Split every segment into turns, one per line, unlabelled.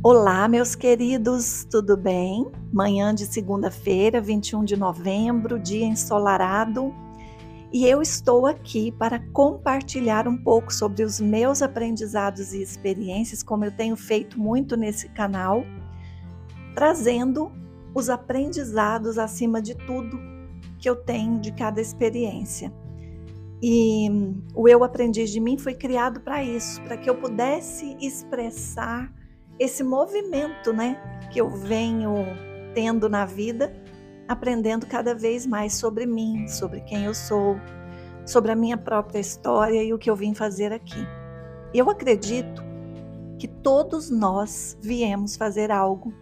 Olá, meus queridos, tudo bem? Manhã de segunda-feira, 21 de novembro, dia ensolarado, e eu estou aqui para compartilhar um pouco sobre os meus aprendizados e experiências, como eu tenho feito muito nesse canal, trazendo os aprendizados acima de tudo que eu tenho de cada experiência. E o Eu Aprendiz de Mim foi criado para isso, para que eu pudesse expressar esse movimento, né, que eu venho tendo na vida, aprendendo cada vez mais sobre mim, sobre quem eu sou, sobre a minha própria história e o que eu vim fazer aqui. Eu acredito que todos nós viemos fazer algo.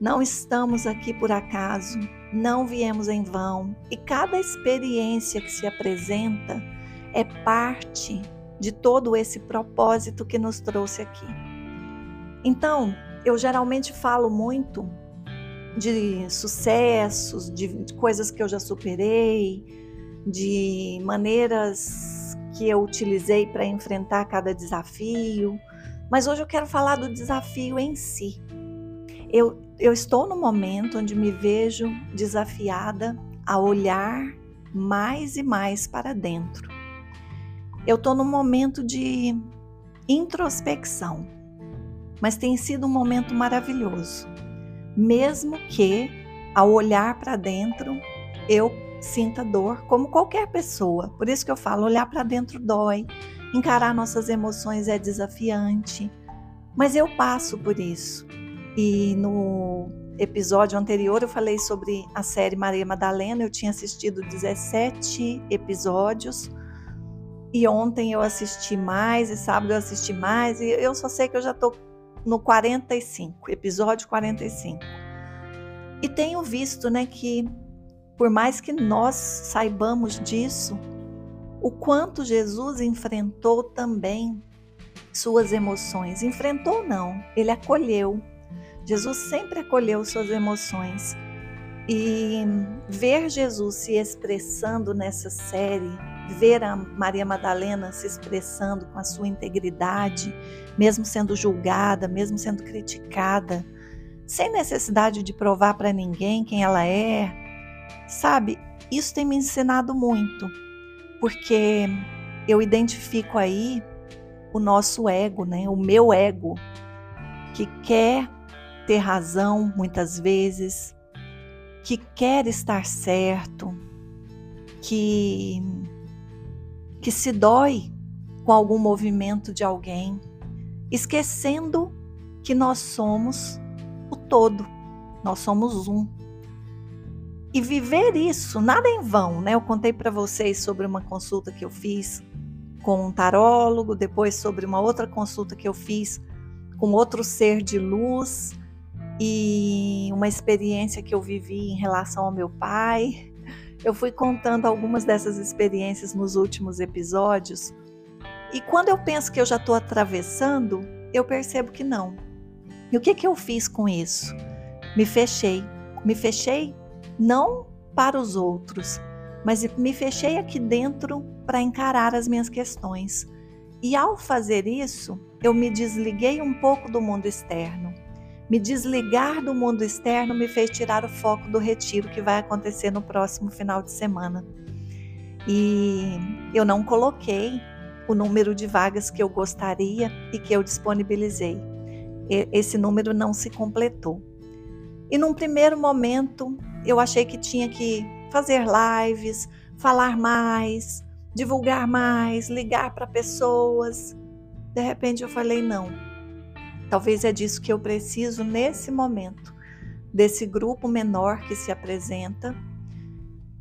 Não estamos aqui por acaso, não viemos em vão, e cada experiência que se apresenta é parte de todo esse propósito que nos trouxe aqui. Então, eu geralmente falo muito de sucessos, de, coisas que eu já superei, de maneiras que eu utilizei para enfrentar cada desafio. Mas hoje eu quero falar do desafio em si. Eu, eu estou no momento onde me vejo desafiada a olhar mais e mais para dentro. Eu estou num momento de introspecção mas tem sido um momento maravilhoso. Mesmo que, ao olhar para dentro, eu sinta dor, como qualquer pessoa. Por isso que eu falo: olhar para dentro dói, encarar nossas emoções é desafiante, mas eu passo por isso. E no episódio anterior eu falei sobre a série Maria Madalena, eu tinha assistido 17 episódios. E ontem eu assisti mais, e sábado eu assisti mais, e eu só sei que eu já estou no 45, episódio 45. E tenho visto, né, que por mais que nós saibamos disso, o quanto Jesus enfrentou também suas emoções. Enfrentou não, ele acolheu. Jesus sempre acolheu suas emoções. E ver Jesus se expressando nessa série ver a Maria Madalena se expressando com a sua integridade, mesmo sendo julgada, mesmo sendo criticada, sem necessidade de provar para ninguém quem ela é. Sabe, isso tem me ensinado muito, porque eu identifico aí o nosso ego, né? O meu ego, que quer ter razão muitas vezes, que quer estar certo, que que se dói com algum movimento de alguém, esquecendo que nós somos o todo, nós somos um. E viver isso, nada em vão, né? Eu contei para vocês sobre uma consulta que eu fiz com um tarólogo, depois sobre uma outra consulta que eu fiz com outro ser de luz e uma experiência que eu vivi em relação ao meu pai. Eu fui contando algumas dessas experiências nos últimos episódios e quando eu penso que eu já estou atravessando, eu percebo que não. E o que, que eu fiz com isso? Me fechei. Me fechei não para os outros, mas me fechei aqui dentro para encarar as minhas questões. E ao fazer isso, eu me desliguei um pouco do mundo externo. Me desligar do mundo externo me fez tirar o foco do retiro que vai acontecer no próximo final de semana. E eu não coloquei o número de vagas que eu gostaria e que eu disponibilizei. Esse número não se completou. E num primeiro momento, eu achei que tinha que fazer lives, falar mais, divulgar mais, ligar para pessoas. De repente eu falei: não, Talvez é disso que eu preciso nesse momento, desse grupo menor que se apresenta,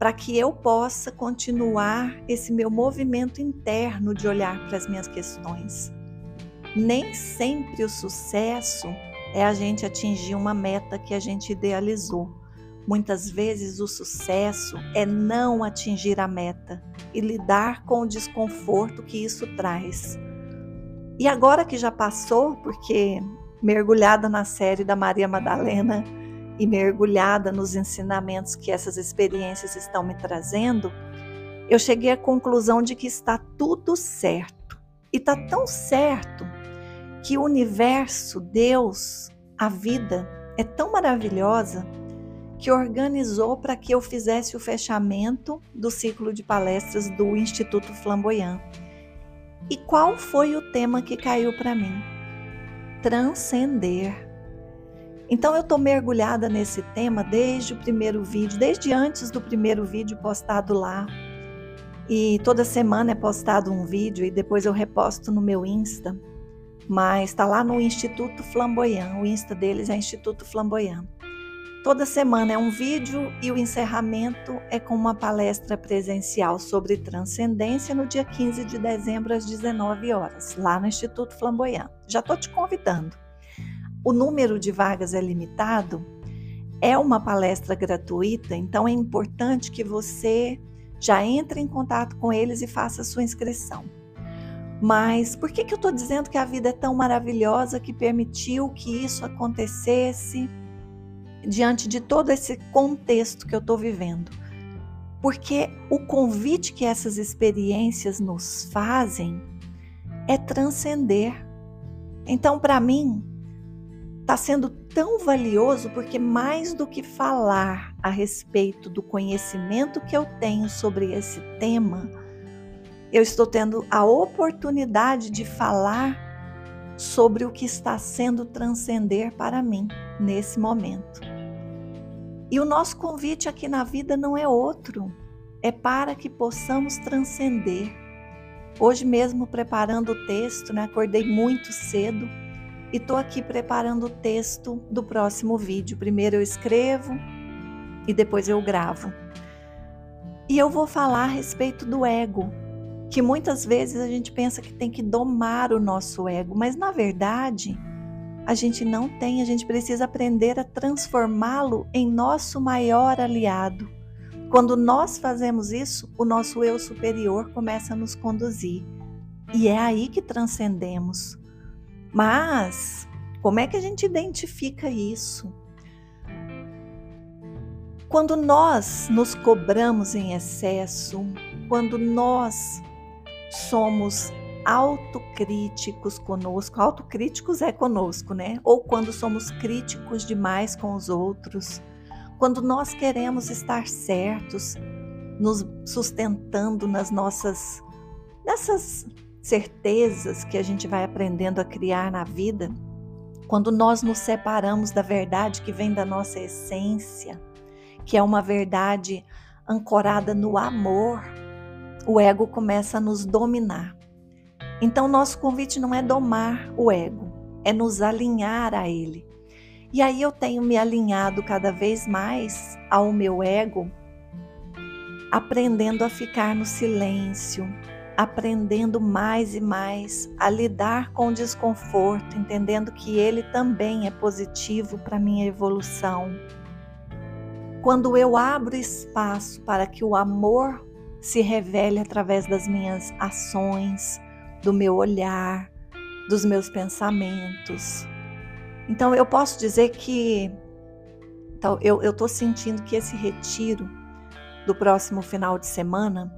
para que eu possa continuar esse meu movimento interno de olhar para as minhas questões. Nem sempre o sucesso é a gente atingir uma meta que a gente idealizou. Muitas vezes o sucesso é não atingir a meta e lidar com o desconforto que isso traz. E agora que já passou, porque mergulhada na série da Maria Madalena e mergulhada nos ensinamentos que essas experiências estão me trazendo, eu cheguei à conclusão de que está tudo certo. E está tão certo que o universo, Deus, a vida é tão maravilhosa que organizou para que eu fizesse o fechamento do ciclo de palestras do Instituto Flamboyant. E qual foi o tema que caiu para mim? Transcender. Então eu estou mergulhada nesse tema desde o primeiro vídeo, desde antes do primeiro vídeo postado lá. E toda semana é postado um vídeo e depois eu reposto no meu Insta. Mas está lá no Instituto Flamboyant. O Insta deles é Instituto Flamboyant. Toda semana é um vídeo e o encerramento é com uma palestra presencial sobre transcendência no dia 15 de dezembro às 19 horas, lá no Instituto Flamboyant. Já estou te convidando. O número de vagas é limitado, é uma palestra gratuita, então é importante que você já entre em contato com eles e faça a sua inscrição. Mas por que, que eu estou dizendo que a vida é tão maravilhosa que permitiu que isso acontecesse? diante de todo esse contexto que eu estou vivendo. Porque o convite que essas experiências nos fazem é transcender. Então, para mim, está sendo tão valioso porque, mais do que falar a respeito do conhecimento que eu tenho sobre esse tema, eu estou tendo a oportunidade de falar sobre o que está sendo transcender para mim nesse momento. E o nosso convite aqui na vida não é outro, é para que possamos transcender. Hoje mesmo preparando o texto, né, acordei muito cedo e estou aqui preparando o texto do próximo vídeo. Primeiro eu escrevo e depois eu gravo. E eu vou falar a respeito do ego, que muitas vezes a gente pensa que tem que domar o nosso ego, mas na verdade a gente não tem, a gente precisa aprender a transformá-lo em nosso maior aliado. Quando nós fazemos isso, o nosso eu superior começa a nos conduzir. E é aí que transcendemos. Mas como é que a gente identifica isso? Quando nós nos cobramos em excesso, quando nós somos autocríticos conosco, autocríticos é conosco, né? Ou quando somos críticos demais com os outros, quando nós queremos estar certos, nos sustentando nas nossas nessas certezas que a gente vai aprendendo a criar na vida, quando nós nos separamos da verdade que vem da nossa essência, que é uma verdade ancorada no amor, o ego começa a nos dominar. Então, nosso convite não é domar o ego, é nos alinhar a ele. E aí eu tenho me alinhado cada vez mais ao meu ego, aprendendo a ficar no silêncio, aprendendo mais e mais a lidar com o desconforto, entendendo que ele também é positivo para minha evolução. Quando eu abro espaço para que o amor se revele através das minhas ações, do meu olhar, dos meus pensamentos. Então eu posso dizer que então, eu estou sentindo que esse retiro do próximo final de semana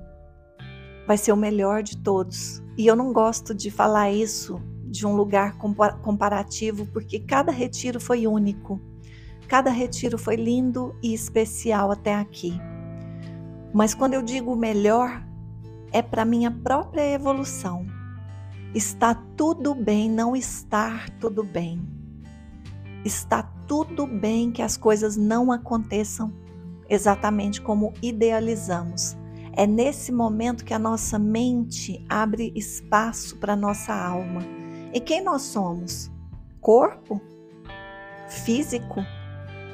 vai ser o melhor de todos. E eu não gosto de falar isso de um lugar comparativo, porque cada retiro foi único. Cada retiro foi lindo e especial até aqui. Mas quando eu digo melhor, é para minha própria evolução. Está tudo bem não estar tudo bem. Está tudo bem que as coisas não aconteçam exatamente como idealizamos. É nesse momento que a nossa mente abre espaço para a nossa alma. E quem nós somos? Corpo? Físico?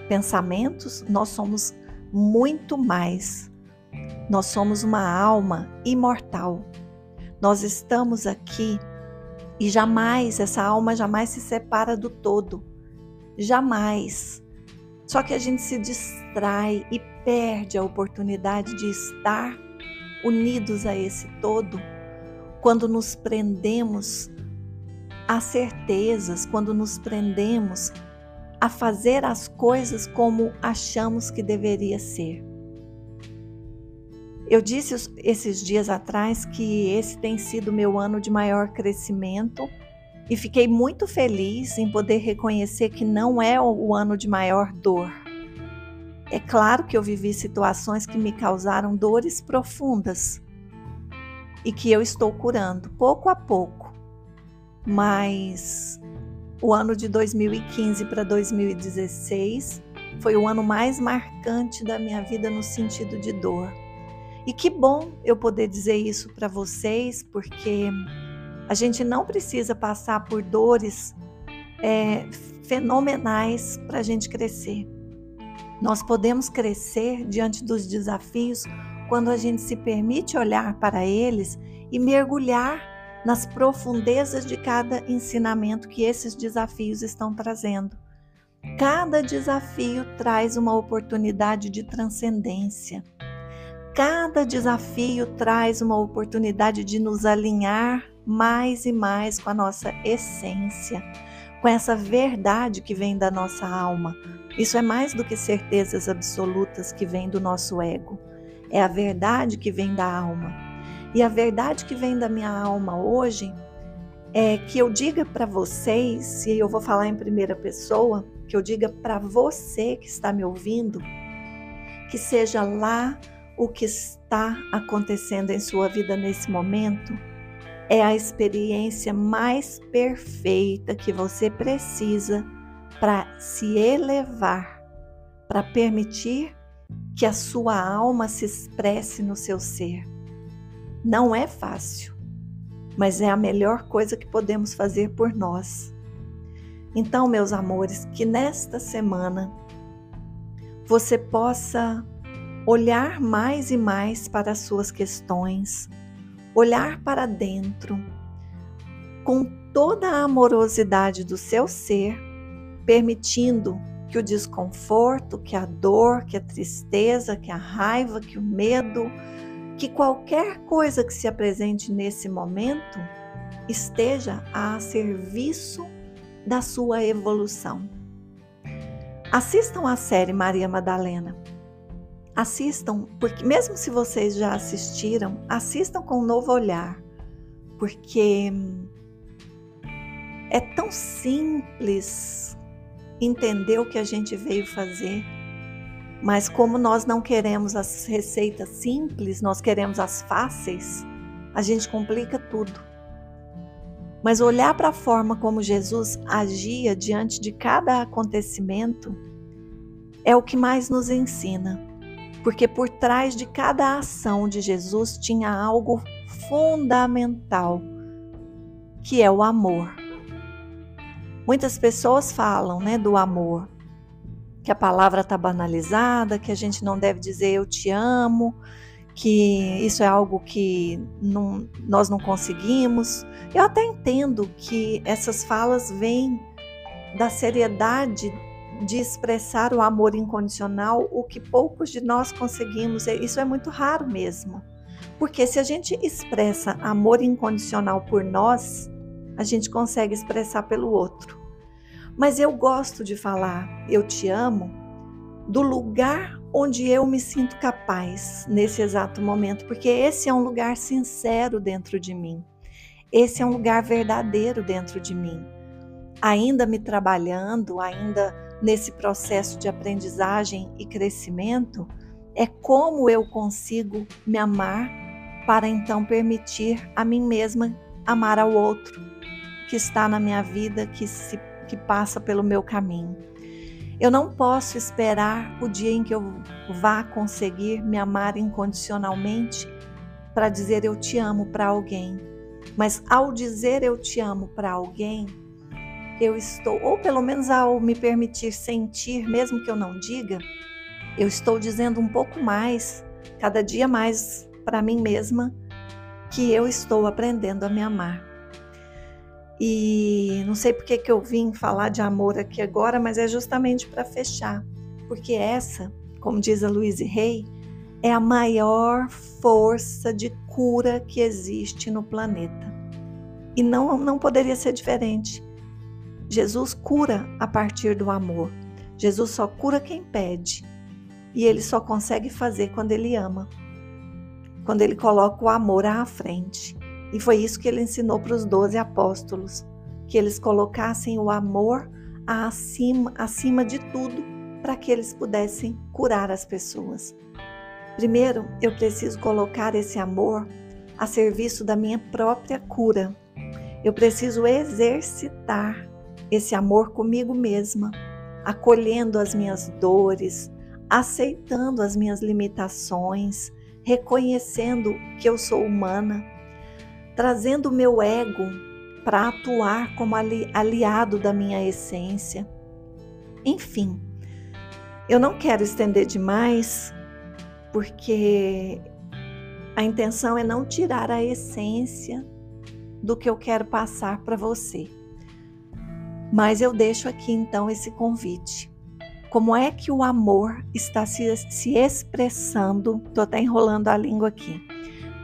Pensamentos? Nós somos muito mais. Nós somos uma alma imortal. Nós estamos aqui e jamais, essa alma jamais se separa do todo. Jamais. Só que a gente se distrai e perde a oportunidade de estar unidos a esse todo quando nos prendemos a certezas, quando nos prendemos a fazer as coisas como achamos que deveria ser. Eu disse esses dias atrás que esse tem sido meu ano de maior crescimento e fiquei muito feliz em poder reconhecer que não é o ano de maior dor. É claro que eu vivi situações que me causaram dores profundas e que eu estou curando pouco a pouco, mas o ano de 2015 para 2016 foi o ano mais marcante da minha vida no sentido de dor. E que bom eu poder dizer isso para vocês, porque a gente não precisa passar por dores é, fenomenais para a gente crescer. Nós podemos crescer diante dos desafios quando a gente se permite olhar para eles e mergulhar nas profundezas de cada ensinamento que esses desafios estão trazendo. Cada desafio traz uma oportunidade de transcendência. Cada desafio traz uma oportunidade de nos alinhar mais e mais com a nossa essência, com essa verdade que vem da nossa alma. Isso é mais do que certezas absolutas que vêm do nosso ego. É a verdade que vem da alma. E a verdade que vem da minha alma hoje é que eu diga para vocês, e eu vou falar em primeira pessoa, que eu diga para você que está me ouvindo, que seja lá o que está acontecendo em sua vida nesse momento, é a experiência mais perfeita que você precisa para se elevar, para permitir que a sua alma se expresse no seu ser. Não é fácil, mas é a melhor coisa que podemos fazer por nós. Então, meus amores, que nesta semana você possa olhar mais e mais para as suas questões, olhar para dentro com toda a amorosidade do seu ser, permitindo que o desconforto, que a dor, que a tristeza, que a raiva, que o medo, que qualquer coisa que se apresente nesse momento esteja a serviço da sua evolução. Assistam a série Maria Madalena. Assistam, porque mesmo se vocês já assistiram, assistam com um novo olhar, porque é tão simples entender o que a gente veio fazer, mas como nós não queremos as receitas simples, nós queremos as fáceis, a gente complica tudo. Mas olhar para a forma como Jesus agia diante de cada acontecimento é o que mais nos ensina porque por trás de cada ação de Jesus tinha algo fundamental, que é o amor. Muitas pessoas falam, né, do amor, que a palavra está banalizada, que a gente não deve dizer eu te amo, que isso é algo que não, nós não conseguimos. Eu até entendo que essas falas vêm da seriedade de expressar o amor incondicional, o que poucos de nós conseguimos. Isso é muito raro mesmo. Porque se a gente expressa amor incondicional por nós, a gente consegue expressar pelo outro. Mas eu gosto de falar eu te amo do lugar onde eu me sinto capaz nesse exato momento, porque esse é um lugar sincero dentro de mim. Esse é um lugar verdadeiro dentro de mim. Ainda me trabalhando, ainda nesse processo de aprendizagem e crescimento é como eu consigo me amar para então permitir a mim mesma amar ao outro que está na minha vida, que se que passa pelo meu caminho. Eu não posso esperar o dia em que eu vá conseguir me amar incondicionalmente para dizer eu te amo para alguém. Mas ao dizer eu te amo para alguém, eu estou, ou pelo menos ao me permitir sentir, mesmo que eu não diga, eu estou dizendo um pouco mais, cada dia mais para mim mesma, que eu estou aprendendo a me amar. E não sei porque que eu vim falar de amor aqui agora, mas é justamente para fechar, porque essa, como diz a Louise Rey, é a maior força de cura que existe no planeta. E não, não poderia ser diferente. Jesus cura a partir do amor. Jesus só cura quem pede. E ele só consegue fazer quando ele ama. Quando ele coloca o amor à frente. E foi isso que ele ensinou para os doze apóstolos, que eles colocassem o amor acima, acima de tudo para que eles pudessem curar as pessoas. Primeiro, eu preciso colocar esse amor a serviço da minha própria cura. Eu preciso exercitar esse amor comigo mesma, acolhendo as minhas dores, aceitando as minhas limitações, reconhecendo que eu sou humana, trazendo o meu ego para atuar como ali, aliado da minha essência. Enfim, eu não quero estender demais, porque a intenção é não tirar a essência do que eu quero passar para você. Mas eu deixo aqui então esse convite. Como é que o amor está se, se expressando? Estou até enrolando a língua aqui.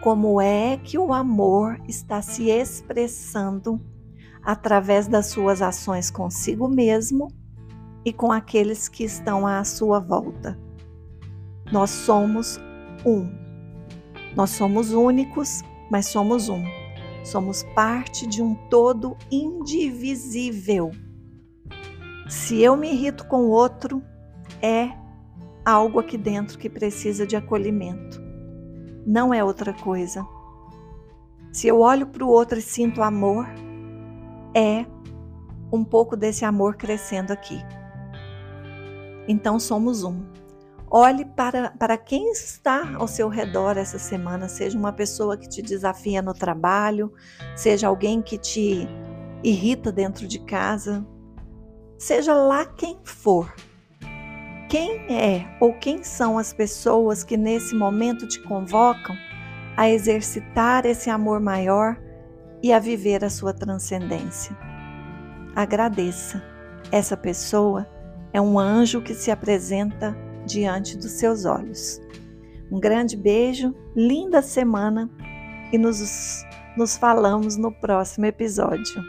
Como é que o amor está se expressando através das suas ações consigo mesmo e com aqueles que estão à sua volta? Nós somos um. Nós somos únicos, mas somos um. Somos parte de um todo indivisível. Se eu me irrito com o outro, é algo aqui dentro que precisa de acolhimento. Não é outra coisa. Se eu olho para o outro e sinto amor, é um pouco desse amor crescendo aqui. Então somos um. Olhe para, para quem está ao seu redor essa semana, seja uma pessoa que te desafia no trabalho, seja alguém que te irrita dentro de casa, seja lá quem for. Quem é ou quem são as pessoas que nesse momento te convocam a exercitar esse amor maior e a viver a sua transcendência? Agradeça. Essa pessoa é um anjo que se apresenta diante dos seus olhos. Um grande beijo, linda semana e nos, nos falamos no próximo episódio.